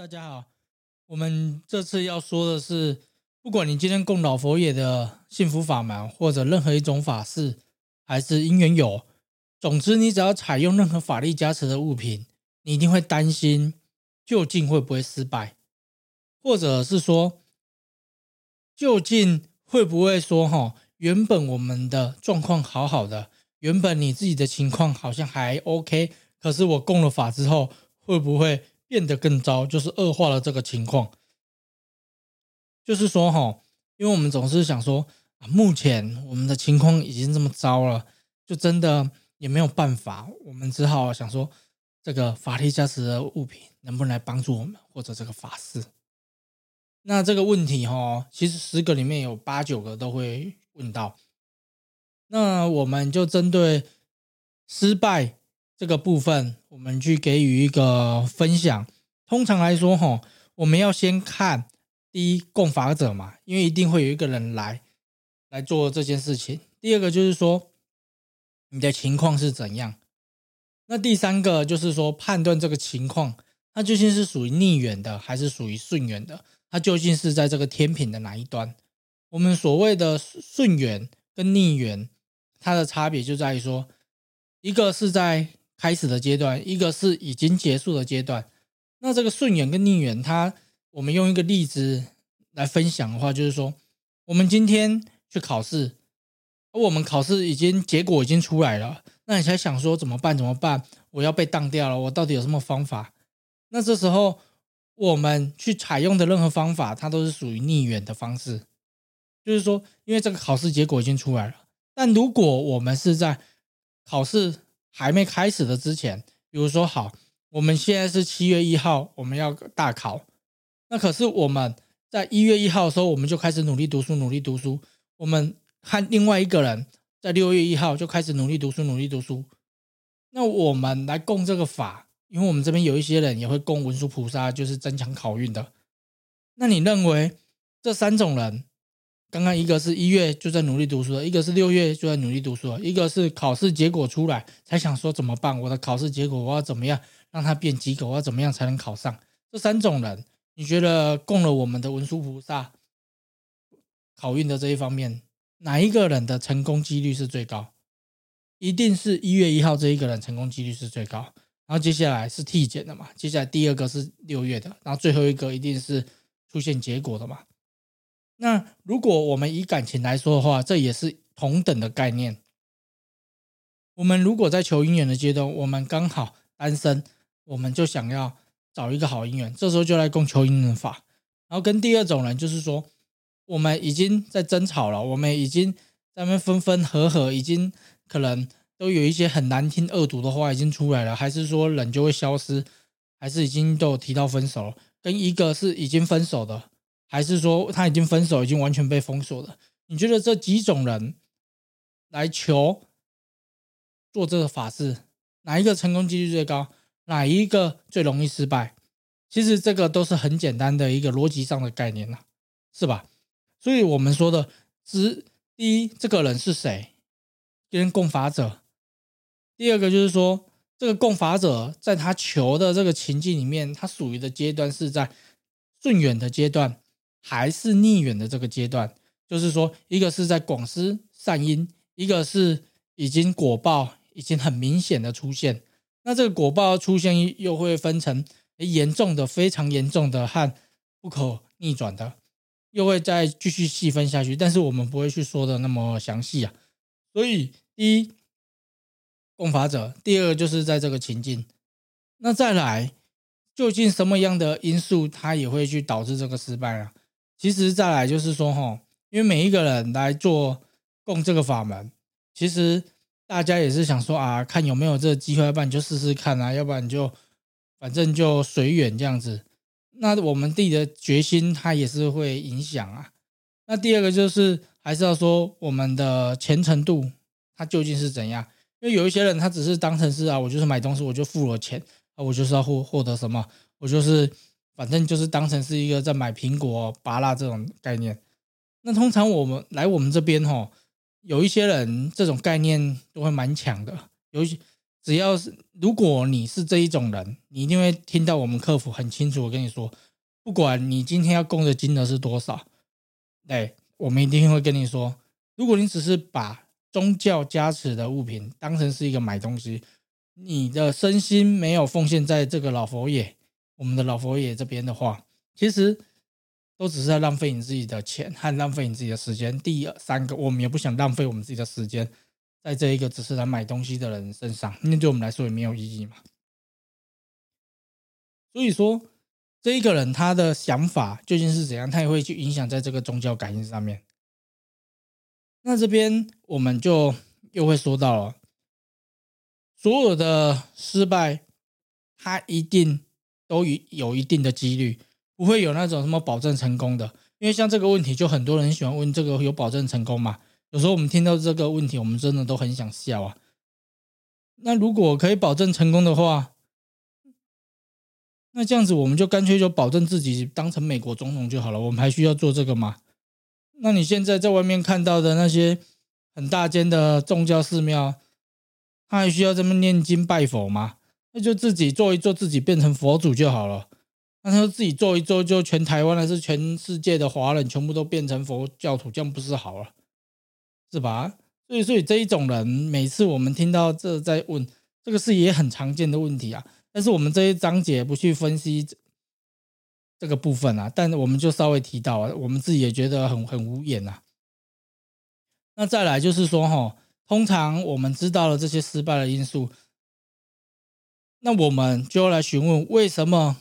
大家好，我们这次要说的是，不管你今天供老佛爷的幸福法门，或者任何一种法事，还是因缘有，总之你只要采用任何法力加持的物品，你一定会担心究竟会不会失败，或者是说究竟会不会说哈，原本我们的状况好好的，原本你自己的情况好像还 OK，可是我供了法之后，会不会？变得更糟，就是恶化了这个情况。就是说，哈，因为我们总是想说，啊，目前我们的情况已经这么糟了，就真的也没有办法，我们只好想说，这个法力加持的物品能不能来帮助我们，或者这个法师。那这个问题，哈，其实十个里面有八九个都会问到。那我们就针对失败。这个部分，我们去给予一个分享。通常来说，哈，我们要先看第一供法者嘛，因为一定会有一个人来来做这件事情。第二个就是说，你的情况是怎样？那第三个就是说，判断这个情况，它究竟是属于逆缘的，还是属于顺缘的？它究竟是在这个天平的哪一端？我们所谓的顺缘跟逆缘，它的差别就在于说，一个是在开始的阶段，一个是已经结束的阶段。那这个顺缘跟逆缘，它我们用一个例子来分享的话，就是说，我们今天去考试，而我们考试已经结果已经出来了，那你才想说怎么办？怎么办？我要被当掉了，我到底有什么方法？那这时候我们去采用的任何方法，它都是属于逆缘的方式，就是说，因为这个考试结果已经出来了，但如果我们是在考试。还没开始的之前，比如说好，我们现在是七月一号，我们要大考。那可是我们在一月一号的时候，我们就开始努力读书，努力读书。我们和另外一个人在六月一号就开始努力读书，努力读书。那我们来供这个法，因为我们这边有一些人也会供文殊菩萨，就是增强考运的。那你认为这三种人？刚刚一个是一月就在努力读书了，一个是六月就在努力读书了，一个是考试结果出来才想说怎么办？我的考试结果我要怎么样让它变及格？我要怎么样才能考上？这三种人，你觉得供了我们的文殊菩萨考运的这一方面，哪一个人的成功几率是最高？一定是一月一号这一个人成功几率是最高。然后接下来是体检的嘛？接下来第二个是六月的，然后最后一个一定是出现结果的嘛？那如果我们以感情来说的话，这也是同等的概念。我们如果在求姻缘的阶段，我们刚好单身，我们就想要找一个好姻缘，这时候就来供求姻缘法。然后跟第二种人，就是说我们已经在争吵了，我们已经在那分分合合，已经可能都有一些很难听恶毒的话已经出来了，还是说人就会消失，还是已经都提到分手了？跟一个是已经分手的。还是说他已经分手，已经完全被封锁了？你觉得这几种人来求做这个法事，哪一个成功几率最高？哪一个最容易失败？其实这个都是很简单的一个逻辑上的概念了，是吧？所以我们说的，只第一，这个人是谁？跟供法者。第二个就是说，这个供法者在他求的这个情境里面，他属于的阶段是在顺缘的阶段。还是逆远的这个阶段，就是说，一个是在广施善因，一个是已经果报已经很明显的出现。那这个果报出现又会分成严重的、非常严重的和不可逆转的，又会再继续细分下去。但是我们不会去说的那么详细啊。所以，第一，共法者；第二就是在这个情境。那再来，究竟什么样的因素，它也会去导致这个失败啊？其实再来就是说哈，因为每一个人来做供这个法门，其实大家也是想说啊，看有没有这个机会，要不然你就试试看啊，要不然你就反正就随缘这样子。那我们自己的决心，它也是会影响啊。那第二个就是还是要说我们的虔诚度，它究竟是怎样？因为有一些人他只是当成是啊，我就是买东西我就付了钱啊，我就是要获获得什么，我就是。反正就是当成是一个在买苹果、芭乐这种概念。那通常我们来我们这边哈，有一些人这种概念都会蛮强的。有一些只要是如果你是这一种人，你一定会听到我们客服很清楚的跟你说，不管你今天要供的金额是多少，对，我们一定会跟你说，如果你只是把宗教加持的物品当成是一个买东西，你的身心没有奉献在这个老佛爷，我们的老佛爷这边的话，其实都只是在浪费你自己的钱和浪费你自己的时间。第二三个，我们也不想浪费我们自己的时间。在这一个只是来买东西的人身上，那对我们来说也没有意义嘛。所以说，这一个人他的想法究竟是怎样，他也会去影响在这个宗教感应上面。那这边我们就又会说到了，所有的失败，他一定都有一定的几率，不会有那种什么保证成功的。因为像这个问题，就很多人喜欢问这个有保证成功吗？有时候我们听到这个问题，我们真的都很想笑啊。那如果可以保证成功的话，那这样子我们就干脆就保证自己当成美国总统就好了。我们还需要做这个吗？那你现在在外面看到的那些很大间的宗教寺庙，他还需要这么念经拜佛吗？那就自己做一做，自己变成佛祖就好了。那他自己做一做，就全台湾还是全世界的华人全部都变成佛教徒，这样不是好了？是吧？所以，所以这一种人，每次我们听到这在问这个是也很常见的问题啊。但是我们这一章节不去分析这个部分啊，但我们就稍微提到啊，我们自己也觉得很很无言呐。那再来就是说哈，通常我们知道了这些失败的因素，那我们就要来询问为什么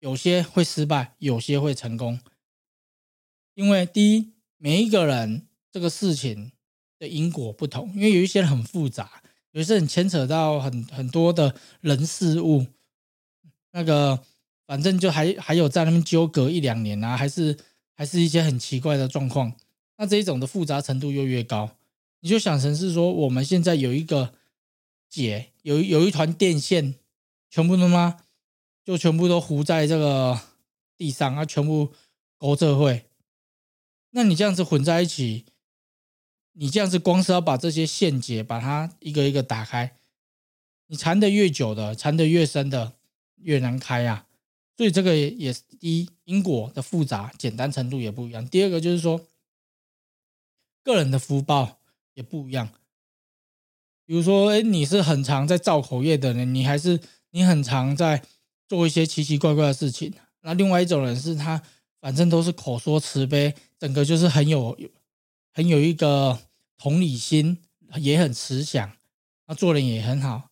有些会失败，有些会成功？因为第一。每一个人这个事情的因果不同，因为有一些很复杂，有一些人牵扯到很很多的人事物，那个反正就还还有在那边纠葛一两年啊，还是还是一些很奇怪的状况。那这一种的复杂程度又越高，你就想成是说，我们现在有一个解，有有一团电线，全部他妈？就全部都糊在这个地上啊，全部勾这会。那你这样子混在一起，你这样子光是要把这些线结，把它一个一个打开，你缠得越久的，缠得越深的，越难开啊。所以这个也是第一，因果的复杂简单程度也不一样。第二个就是说，个人的福报也不一样。比如说，哎，你是很常在造口业的人，你还是你很常在做一些奇奇怪怪的事情。那另外一种人是他。反正都是口说慈悲，整个就是很有、很有一个同理心，也很慈祥，那做人也很好。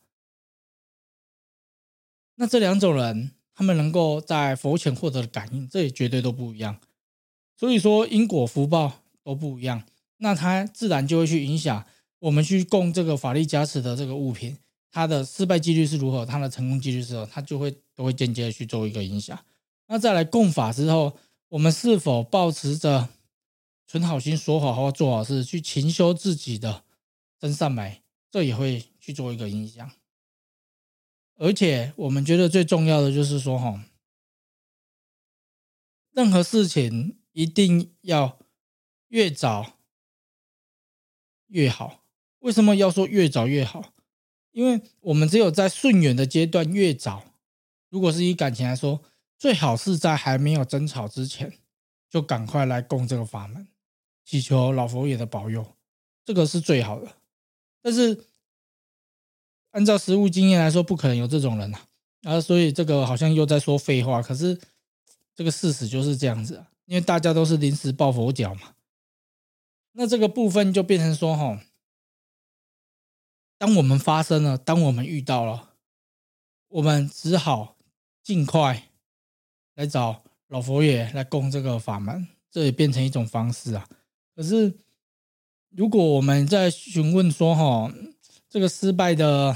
那这两种人，他们能够在佛前获得的感应，这也绝对都不一样。所以说，因果福报都不一样，那他自然就会去影响我们去供这个法力加持的这个物品，它的失败几率是如何，它的成功几率是如何，它就会都会间接的去做一个影响。那再来供法之后。我们是否抱持着存好心、说好话、做好事，去勤修自己的真善美，这也会去做一个影响。而且，我们觉得最重要的就是说，哈，任何事情一定要越早越好。为什么要说越早越好？因为我们只有在顺缘的阶段越早，如果是以感情来说。最好是在还没有争吵之前，就赶快来供这个法门，祈求老佛爷的保佑，这个是最好的。但是按照实务经验来说，不可能有这种人啊，啊，所以这个好像又在说废话。可是这个事实就是这样子啊，因为大家都是临时抱佛脚嘛。那这个部分就变成说，哈，当我们发生了，当我们遇到了，我们只好尽快。来找老佛爷来供这个法门，这也变成一种方式啊。可是，如果我们在询问说，哈，这个失败的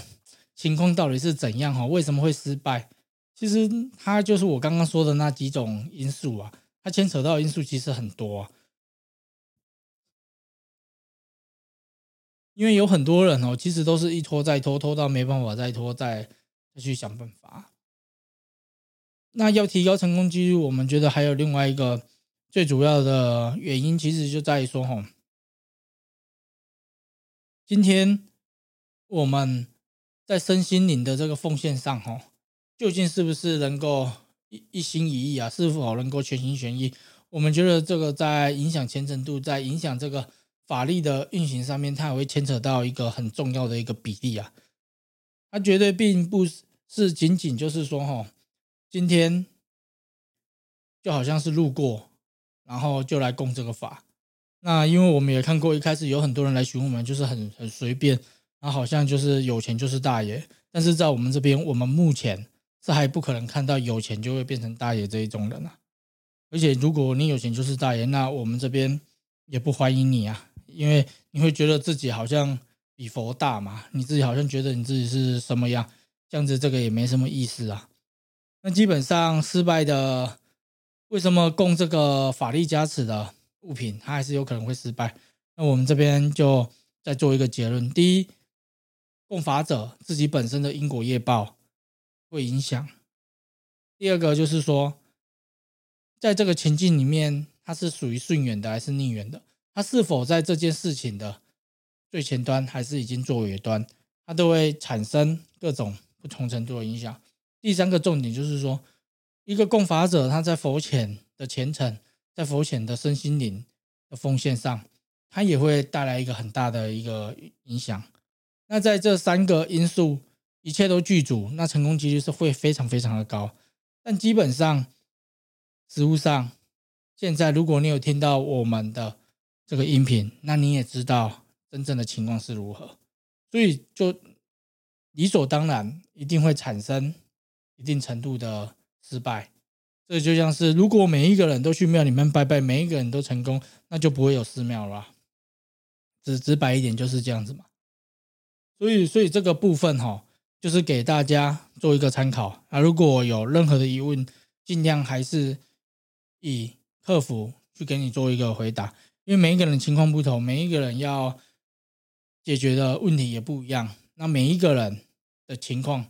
情况到底是怎样？哈，为什么会失败？其实它就是我刚刚说的那几种因素啊，它牵扯到的因素其实很多。因为有很多人哦，其实都是一拖再拖，拖到没办法再拖，再再去想办法。那要提高成功几率，我们觉得还有另外一个最主要的原因，其实就在于说，哈，今天我们在身心灵的这个奉献上，哈，究竟是不是能够一一心一意啊？是否能够全心全意？我们觉得这个在影响虔诚度，在影响这个法力的运行上面，它也会牵扯到一个很重要的一个比例啊。它绝对并不是仅仅就是说，哈，今天就好像是路过，然后就来供这个法。那因为我们也看过，一开始有很多人来询问我们，就是很很随便，然后好像就是有钱就是大爷。但是在我们这边，我们目前是还不可能看到有钱就会变成大爷这一种人啊。而且，如果你有钱就是大爷，那我们这边也不欢迎你啊，因为你会觉得自己好像比佛大嘛，你自己好像觉得你自己是什么样，这样子这个也没什么意思啊。那基本上失败的，为什么供这个法力加持的物品，它还是有可能会失败？那我们这边就再做一个结论：第一，供法者自己本身的因果业报会影响；第二个就是说。在这个情境里面，它是属于顺缘的还是逆缘的？它是否在这件事情的最前端，还是已经做尾端？它都会产生各种不同程度的影响。第三个重点就是说，一个供法者他在佛前的虔诚，在佛前的身心灵的奉献上，它也会带来一个很大的一个影响。那在这三个因素一切都具足，那成功几率是会非常非常的高。但基本上。实务上，现在如果你有听到我们的这个音频，那你也知道真正的情况是如何，所以就理所当然一定会产生一定程度的失败。这就像是如果每一个人都去庙里面拜拜，每一个人都成功，那就不会有寺庙了。直直白一点就是这样子嘛。所以，所以这个部分哈，就是给大家做一个参考啊。如果有任何的疑问，尽量还是。以客服去给你做一个回答，因为每一个人情况不同，每一个人要解决的问题也不一样，那每一个人的情况、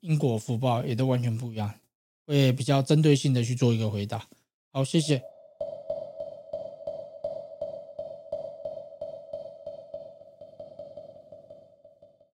因果福报也都完全不一样，会比较针对性的去做一个回答。好，谢谢。